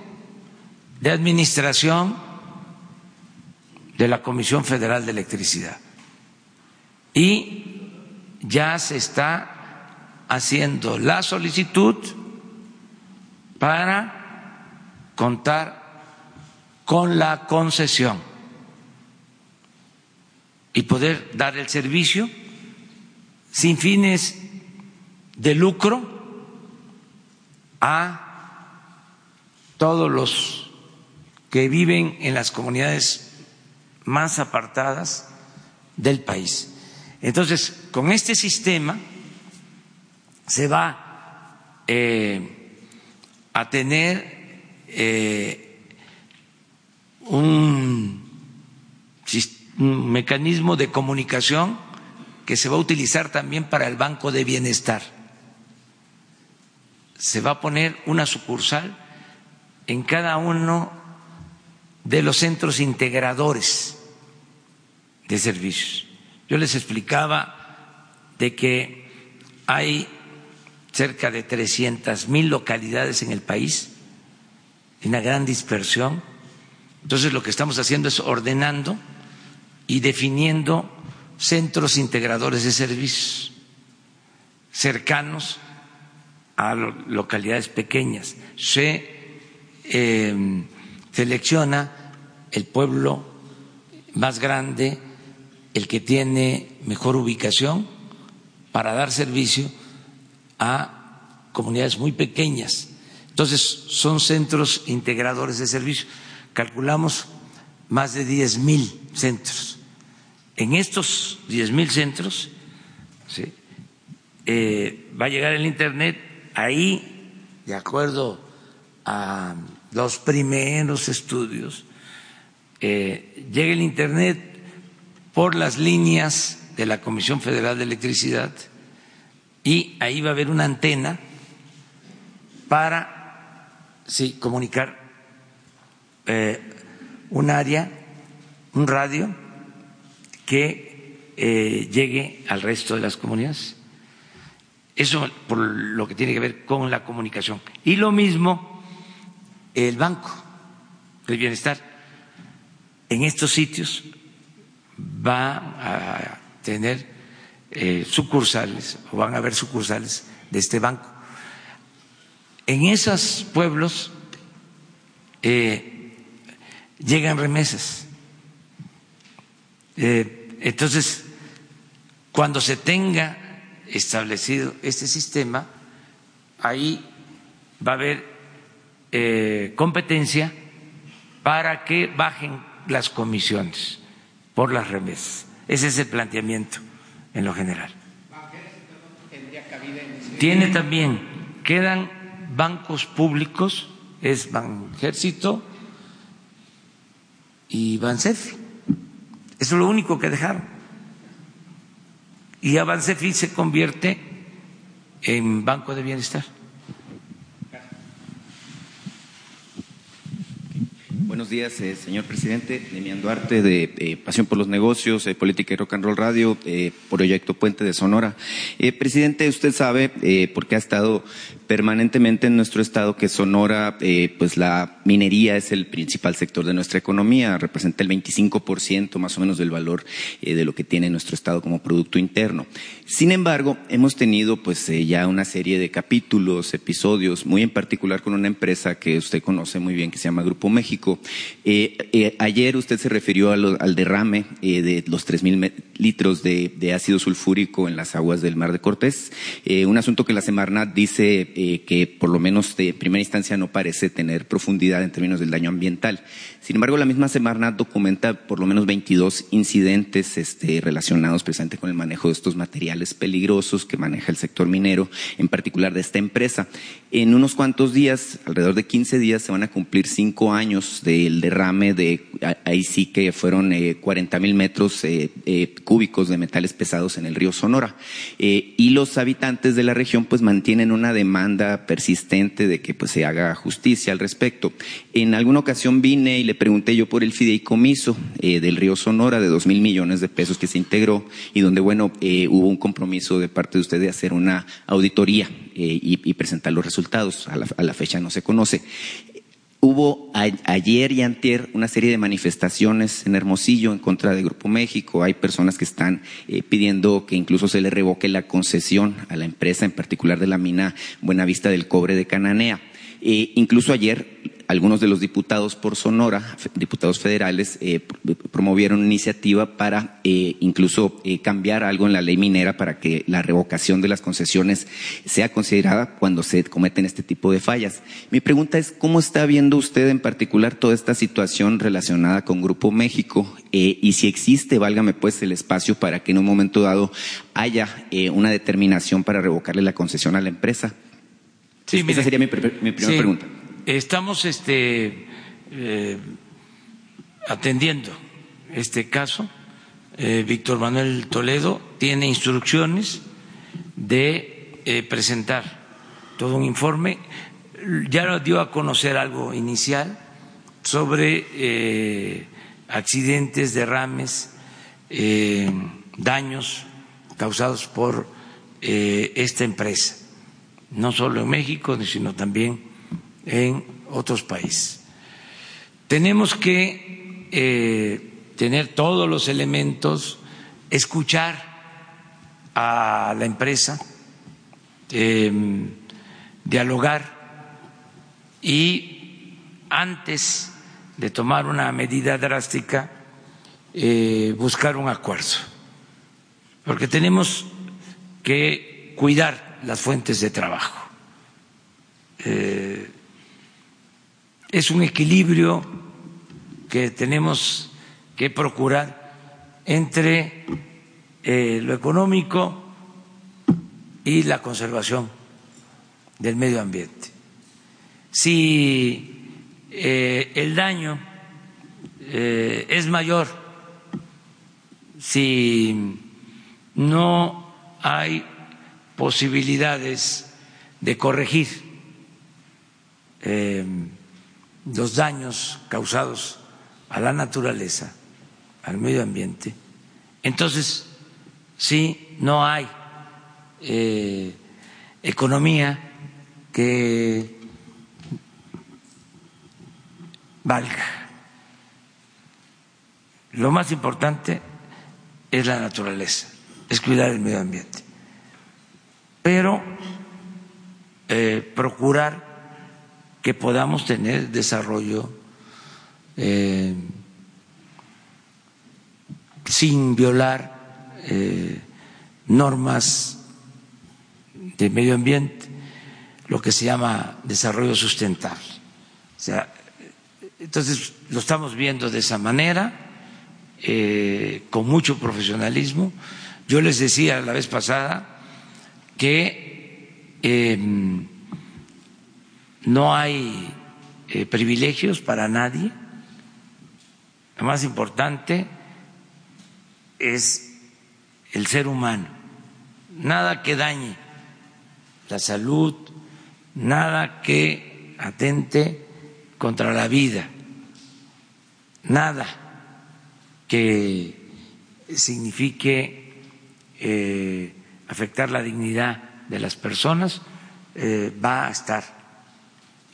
de Administración de la Comisión Federal de Electricidad. Y ya se está haciendo la solicitud para contar con la concesión y poder dar el servicio sin fines de lucro a todos los que viven en las comunidades más apartadas del país. Entonces, con este sistema se va eh, a tener eh, un, un mecanismo de comunicación que se va a utilizar también para el Banco de Bienestar. Se va a poner una sucursal en cada uno de los centros integradores de servicios. Yo les explicaba de que hay cerca de 300 mil localidades en el país, una gran dispersión. Entonces lo que estamos haciendo es ordenando y definiendo centros integradores de servicios cercanos a localidades pequeñas. Se eh, selecciona el pueblo más grande, el que tiene mejor ubicación para dar servicio a comunidades muy pequeñas. Entonces, son centros integradores de servicio. Calculamos más de diez mil centros. En estos diez mil centros eh, va a llegar el Internet ahí, de acuerdo a los primeros estudios, eh, llega el Internet por las líneas de la Comisión Federal de Electricidad y ahí va a haber una antena para sí, comunicar eh, un área, un radio que eh, llegue al resto de las comunidades. Eso por lo que tiene que ver con la comunicación. Y lo mismo el Banco del Bienestar. En estos sitios va a tener eh, sucursales o van a haber sucursales de este banco. En esos pueblos eh, llegan remesas. Eh, entonces, cuando se tenga establecido este sistema, ahí va a haber competencia para que bajen las comisiones por las remesas. Ese es el planteamiento en lo general. Tiene también, quedan bancos públicos, es Banjército y Bansefi. Eso es lo único que dejaron. Y Bansefi se convierte en Banco de Bienestar. Buenos días, eh, señor presidente. Demian Duarte, de eh, Pasión por los Negocios, eh, Política y Rock and Roll Radio, Proyecto Puente de Sonora. presidente, usted sabe, porque ha estado permanentemente en nuestro estado, que Sonora, pues la minería es el principal sector de nuestra economía, representa el 25% más o menos del valor de lo que tiene nuestro estado como Producto Interno. Sin embargo, hemos tenido pues ya una serie de capítulos, episodios, muy en particular con una empresa que usted conoce muy bien, que se llama Grupo México, eh, eh, ayer usted se refirió al derrame eh, de los tres mil litros de, ácido sulfúrico en las aguas del Mar de Cortés, un asunto que la Semarnat dice que por lo menos de primera instancia no parece tener profundidad en términos del daño ambiental. Sin embargo, la misma Semarnat documenta por lo menos 22 incidentes este, relacionados precisamente con el manejo de estos materiales peligrosos que maneja el sector minero, en particular de esta empresa. En unos cuantos días, alrededor de 15 días, se van a cumplir cinco años del derrame de, ahí sí que fueron 40 eh, mil metros eh, eh, cúbicos de metales pesados en el río Sonora. y los habitantes de la región pues mantienen una demanda persistente de que pues se haga justicia al respecto. En alguna ocasión vine y le pregunté yo por el fideicomiso eh, del río Sonora de dos mil millones de pesos que se integró y donde, bueno, eh, hubo un compromiso de parte de usted de hacer una auditoría eh, y, presentar los resultados. A la, fecha no se conoce. Hubo ayer y antier una serie de manifestaciones en Hermosillo en contra de Grupo México. Hay personas que están pidiendo que incluso se le revoque la concesión a la empresa, en particular de la mina Buenavista del Cobre de Cananea. incluso ayer algunos de los diputados por Sonora, diputados federales, eh, promovieron una iniciativa para eh, incluso eh, cambiar algo en la ley minera para que la revocación de las concesiones sea considerada cuando se cometen este tipo de fallas. Mi pregunta es, ¿cómo está viendo usted en particular toda esta situación relacionada con Grupo México? y si existe, válgame pues, el espacio para que en un momento dado haya una determinación para revocarle la concesión a la empresa. Sí, Esa sería mi, primera pregunta. Estamos este, eh, atendiendo este caso. Eh, Víctor Manuel Toledo tiene instrucciones de eh, presentar todo un informe. Ya nos dio a conocer algo inicial sobre accidentes, derrames, daños causados por esta empresa, no solo en México, sino también en otros países. Tenemos que eh, tener todos los elementos, escuchar a la empresa, em, dialogar y antes de tomar una medida drástica, eh, buscar un acuerdo, porque tenemos que cuidar las fuentes de trabajo. Eh, es un equilibrio que tenemos que procurar entre eh, lo económico y la conservación del medio ambiente. Si eh, el daño eh, es mayor, si no hay posibilidades de corregir los daños causados a la naturaleza, al medio ambiente, entonces sí no hay eh, economía que valga. Lo más importante es la naturaleza, es cuidar el medio ambiente, pero eh, procurar que podamos tener desarrollo eh, sin violar eh, normas de medio ambiente, lo que se llama desarrollo sustentable. O sea, entonces lo estamos viendo de esa manera, eh, con mucho profesionalismo. Yo les decía la vez pasada que no hay eh, privilegios para nadie. Lo más importante es el ser humano. Nada que dañe la salud, nada que atente contra la vida nada que signifique eh, afectar la dignidad de las personas eh, va a estar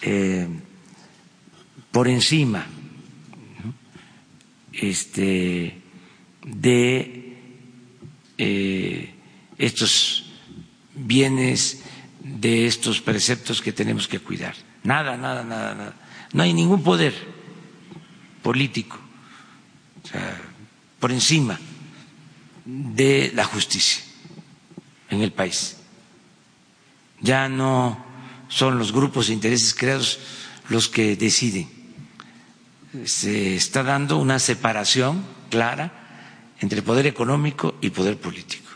eh, por encima este, de estos bienes, de estos preceptos que tenemos que cuidar. Nada, nada, nada, nada. No hay ningún poder político por encima de la justicia en el país. Ya no son los grupos de intereses creados los que deciden. Se está dando una separación clara entre poder económico y poder político.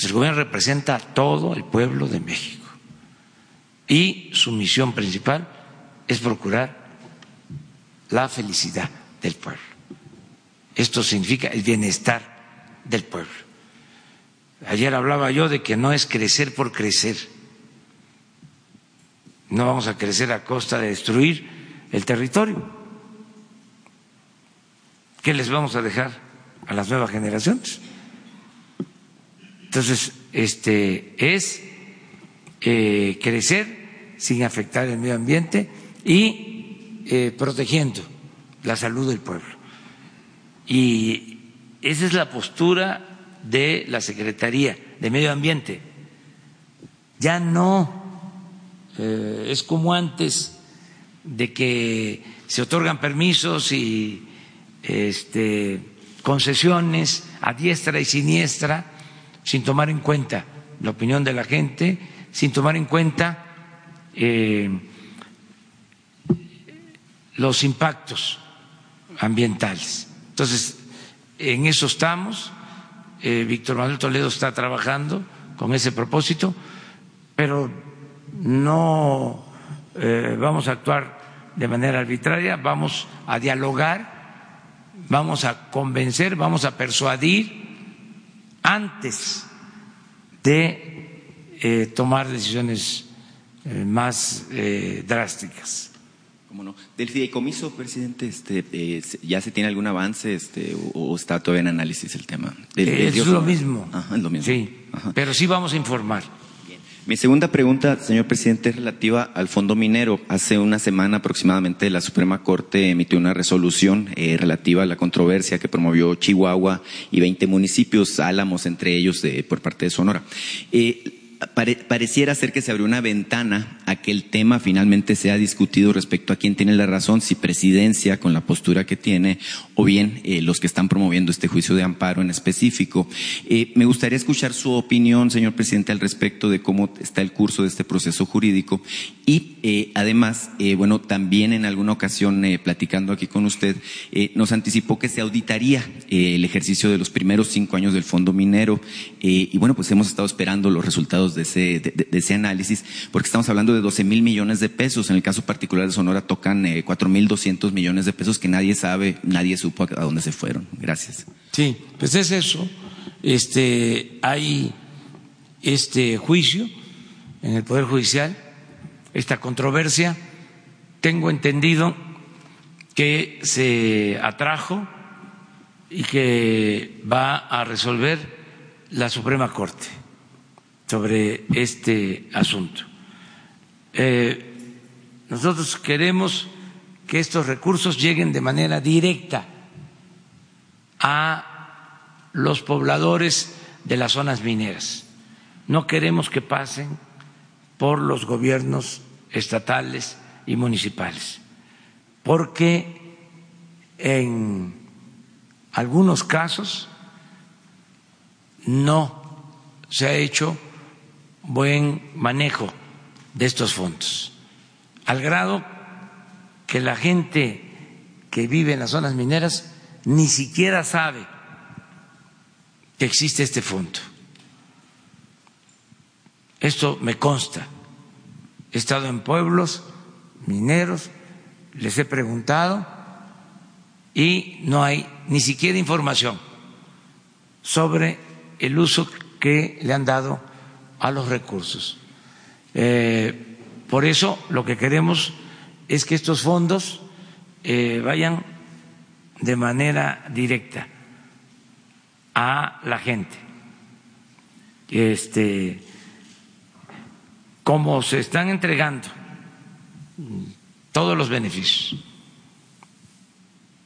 El gobierno representa a todo el pueblo de México y su misión principal es procurar la felicidad del pueblo. Esto significa el bienestar del pueblo. Ayer hablaba yo de que no es crecer por crecer. No vamos a crecer a costa de destruir el territorio. ¿Qué les vamos a dejar a las nuevas generaciones? Entonces, este es eh, crecer sin afectar el medio ambiente y eh, protegiendo la salud del pueblo. Y esa es la postura de la Secretaría de Medio Ambiente. Ya no eh, es como antes de que se otorgan permisos y este, concesiones a diestra y siniestra sin tomar en cuenta la opinión de la gente, sin tomar en cuenta eh, los impactos ambientales. Entonces, en eso estamos. Eh, Víctor Manuel Toledo está trabajando con ese propósito, pero no eh, vamos a actuar de manera arbitraria, vamos a dialogar, vamos a convencer, vamos a persuadir antes de eh, tomar decisiones más drásticas. Del fideicomiso, presidente, este, eh, ¿ya se tiene algún avance este, o, está todavía en análisis el tema? es lo mismo. es lo mismo. Sí, pero sí vamos a informar. Mi segunda pregunta, señor presidente, es relativa al fondo minero. Hace una semana aproximadamente la Suprema Corte emitió una resolución eh, relativa a la controversia que promovió Chihuahua y 20 municipios, Álamos entre ellos, por parte de Sonora. Eh, pareciera ser que se abrió una ventana a que el tema finalmente sea discutido respecto a quién tiene la razón, si presidencia con la postura que tiene o bien eh, los que están promoviendo este juicio de amparo en específico. Eh, me gustaría escuchar su opinión, señor presidente, al respecto de cómo está el curso de este proceso jurídico y eh, además, bueno, también en alguna ocasión platicando aquí con usted, nos anticipó que se auditaría el ejercicio de los primeros cinco años del fondo minero y bueno, pues hemos estado esperando los resultados de ese, de, ese análisis porque estamos hablando de 12 mil millones de pesos. En el caso particular de Sonora tocan cuatro mil doscientos millones de pesos que nadie sabe, nadie supo a dónde se fueron. Gracias. Sí, pues es eso. Este, hay este juicio en el Poder Judicial, esta controversia. Tengo entendido que se atrajo y que va a resolver la Suprema Corte sobre este asunto. Eh, nosotros queremos que estos recursos lleguen de manera directa a los pobladores de las zonas mineras. No queremos que pasen por los gobiernos estatales y municipales, porque en algunos casos no se ha hecho buen manejo de estos fondos, al grado que la gente que vive en las zonas mineras ni siquiera sabe que existe este fondo. Esto me consta. He estado en pueblos mineros, les he preguntado y no hay ni siquiera información sobre el uso que le han dado a los recursos. Eh, por eso lo que queremos es que estos fondos eh, vayan de manera directa a la gente. Este, como se están entregando todos los beneficios,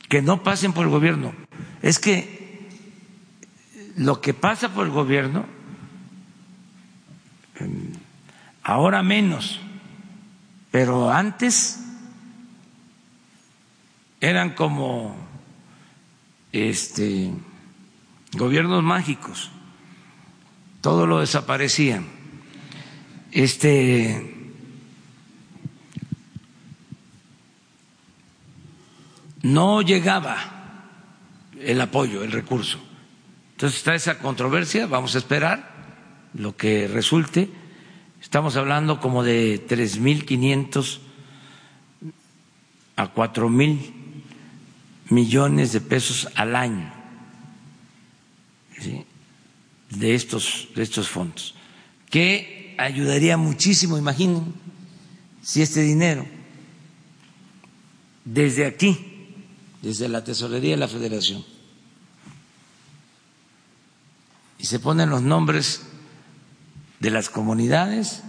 que no pasen por el gobierno. Es que lo que pasa por el gobierno, ahora menos, pero antes eran como este gobiernos mágicos, todo lo desaparecían. Este no llegaba el apoyo, el recurso. Entonces está esa controversia, vamos a esperar lo que resulte. Estamos hablando como de 3.500 a 4.000 millones de pesos al año de, estos, de estos fondos, que ayudaría muchísimo, imaginen, si este dinero desde aquí, desde la Tesorería de la Federación, y se ponen los nombres de las comunidades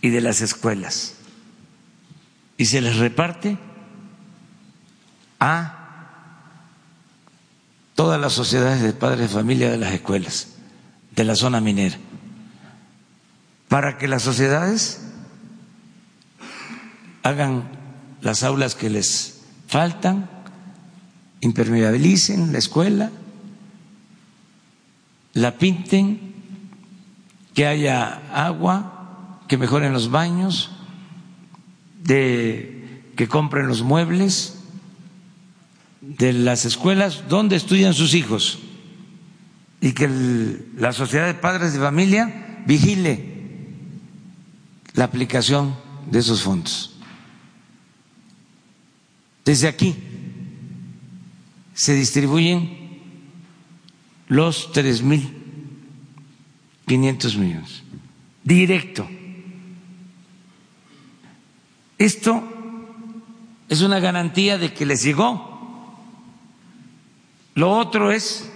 y de las escuelas, y se les reparte a todas las sociedades de padres de familia de las escuelas, de la zona minera, para que las sociedades hagan las aulas que les faltan, impermeabilicen la escuela, la pinten, que haya agua, que mejoren los baños, de que compren los muebles de las escuelas donde estudian sus hijos y que la sociedad de padres de familia vigile la aplicación de esos fondos. Desde aquí se distribuyen los tres mil quinientos millones, directo. Esto es una garantía de que les llegó lo otro es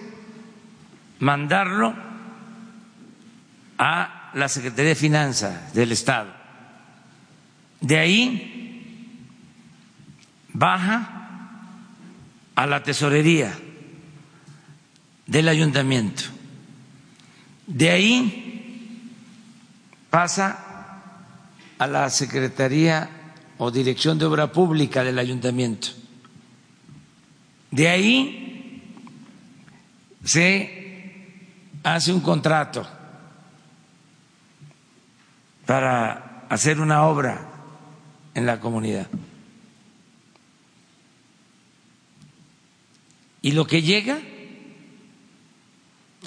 mandarlo a la Secretaría de Finanzas del Estado. De ahí baja a la tesorería del ayuntamiento. De ahí pasa a la Secretaría o Dirección de Obra Pública del ayuntamiento. De ahí se hace un contrato para hacer una obra en la comunidad. Y lo que llega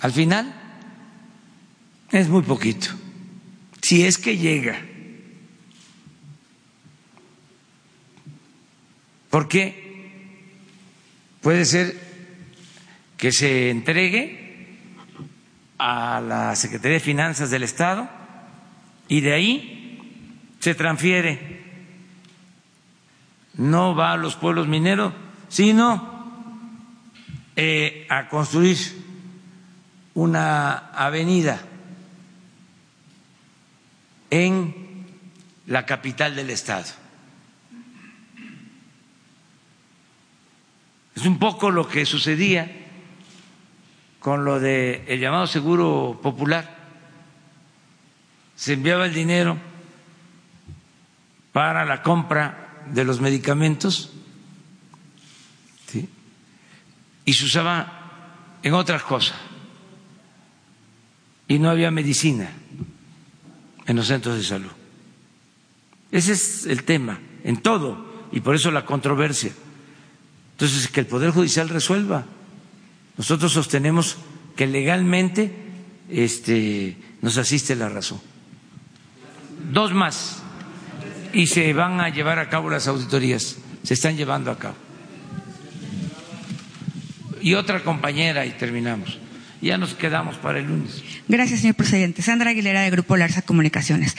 al final es muy poquito, si es que llega. Porque puede ser que se entregue a la Secretaría de Finanzas del Estado y de ahí se transfiere. No va a los pueblos mineros, sino eh, a construir una avenida en la capital del Estado. Es un poco lo que sucedía con lo del el llamado seguro popular. Se enviaba el dinero para la compra de los medicamentos y se usaba en otras cosas. Y no había medicina en los centros de salud. Ese es el tema, en todo, y por eso la controversia. Entonces, que el Poder Judicial resuelva. Nosotros sostenemos que legalmente este, nos asiste la razón. Dos más. Y se van a llevar a cabo las auditorías. Se están llevando a cabo. Y otra compañera, y terminamos. Ya nos quedamos para el lunes. Gracias, señor presidente. Sandra Aguilera, de Grupo Larsa Comunicaciones.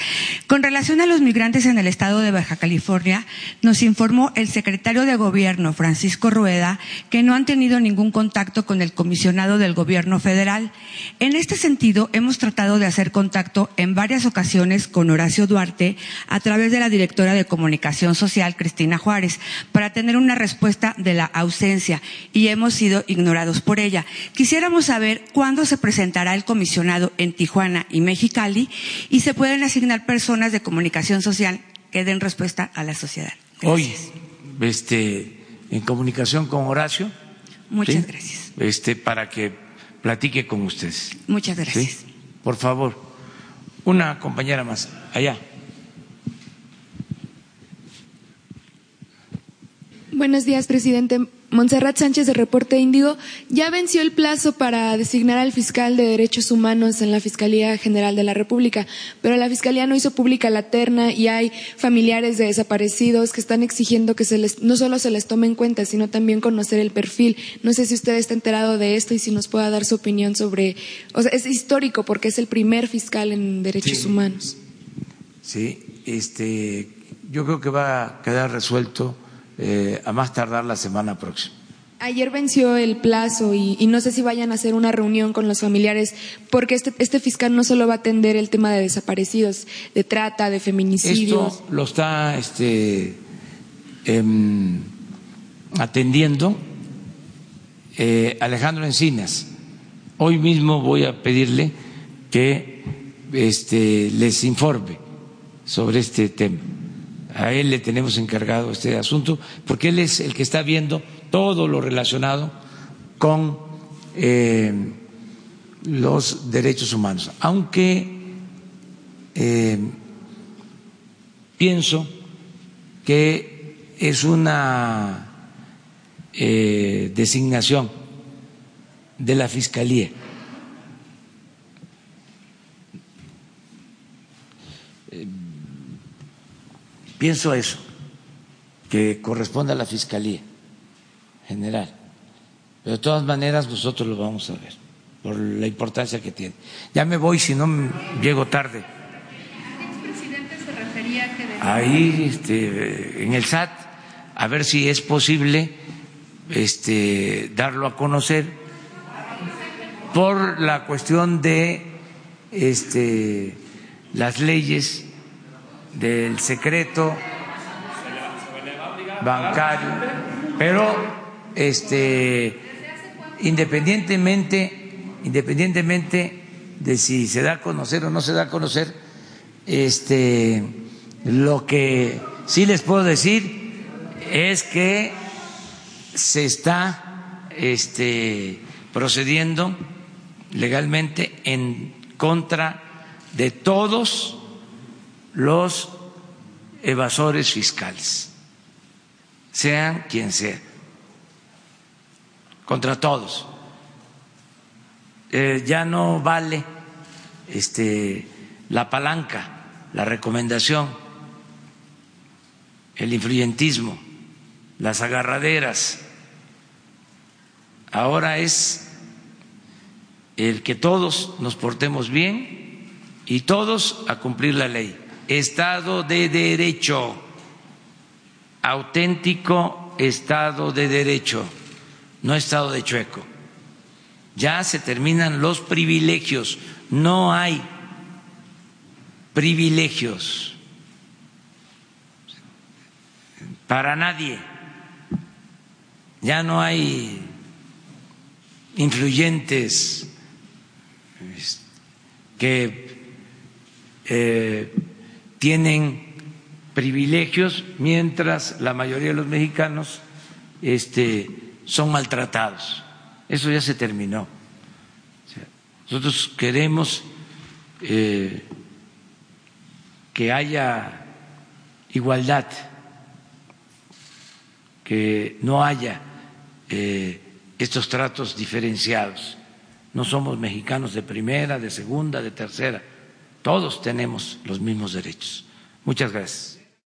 Con relación a los migrantes en el estado de Baja California, nos informó el secretario de Gobierno, Francisco Rueda, que no han tenido ningún contacto con el comisionado del Gobierno federal. En este sentido, hemos tratado de hacer contacto en varias ocasiones con Horacio Duarte a través de la directora de Comunicación Social, Cristina Juárez, para tener una respuesta de la ausencia y hemos sido ignorados por ella. Quisiéramos saber cuándo se presentará el comisionado en Tijuana y Mexicali y se pueden asignar personas de comunicación social que den respuesta a la sociedad. Hoy, este, en comunicación con Horacio. Muchas ¿sí? gracias. Este, para que platique con ustedes. Muchas gracias. ¿sí? Por favor, una compañera más, allá. Buenos días, presidente. Montserrat Sánchez de Reporte Índigo. Ya venció el plazo para designar al fiscal de Derechos Humanos en la Fiscalía General de la República, pero la Fiscalía no hizo pública la terna y hay familiares de desaparecidos que están exigiendo que se les, no solo se les tome en cuenta, sino también conocer el perfil. No sé si usted está enterado de esto y si nos pueda dar su opinión sobre. O sea, es histórico porque es el primer fiscal en Derechos Sí. Humanos. Sí, este, yo creo que va a quedar resuelto eh, a más tardar la semana próxima. Ayer venció el plazo y, y no sé si vayan a hacer una reunión con los familiares, porque este, este fiscal no solo va a atender el tema de desaparecidos, de trata, de feminicidios. Esto lo está este, em, atendiendo eh, Alejandro Encinas. Hoy mismo voy a pedirle que este, les informe sobre este tema. A él le tenemos encargado este asunto porque él es el que está viendo todo lo relacionado con eh, los derechos humanos. Aunque eh, pienso que es una eh, designación de la Fiscalía. Pienso eso, que corresponde a la Fiscalía General. Pero de todas maneras nosotros lo vamos a ver, por la importancia que tiene. Ya me voy, si no llego tarde. ahí este, en el SAT a ver si es posible este, darlo a conocer por la cuestión de este, las leyes del secreto bancario, pero este, independientemente, independientemente de si se da a conocer o no se da a conocer, este, lo que sí les puedo decir es que se está este, procediendo legalmente en contra de todos los evasores fiscales, sean quien sea, contra todos. Eh, ya no vale este, la palanca, la recomendación, el influyentismo, las agarraderas. Ahora es el que todos nos portemos bien y todos a cumplir la ley. Estado de Derecho, auténtico Estado de Derecho, no Estado de chueco. Ya se terminan los privilegios, no hay privilegios para nadie, ya no hay influyentes que eh, tienen privilegios mientras la mayoría de los mexicanos este, son maltratados. Eso ya se terminó. Nosotros queremos eh, que haya igualdad, que no haya eh, estos tratos diferenciados. No somos mexicanos de primera, de segunda, de tercera. Todos tenemos los mismos derechos. Muchas gracias.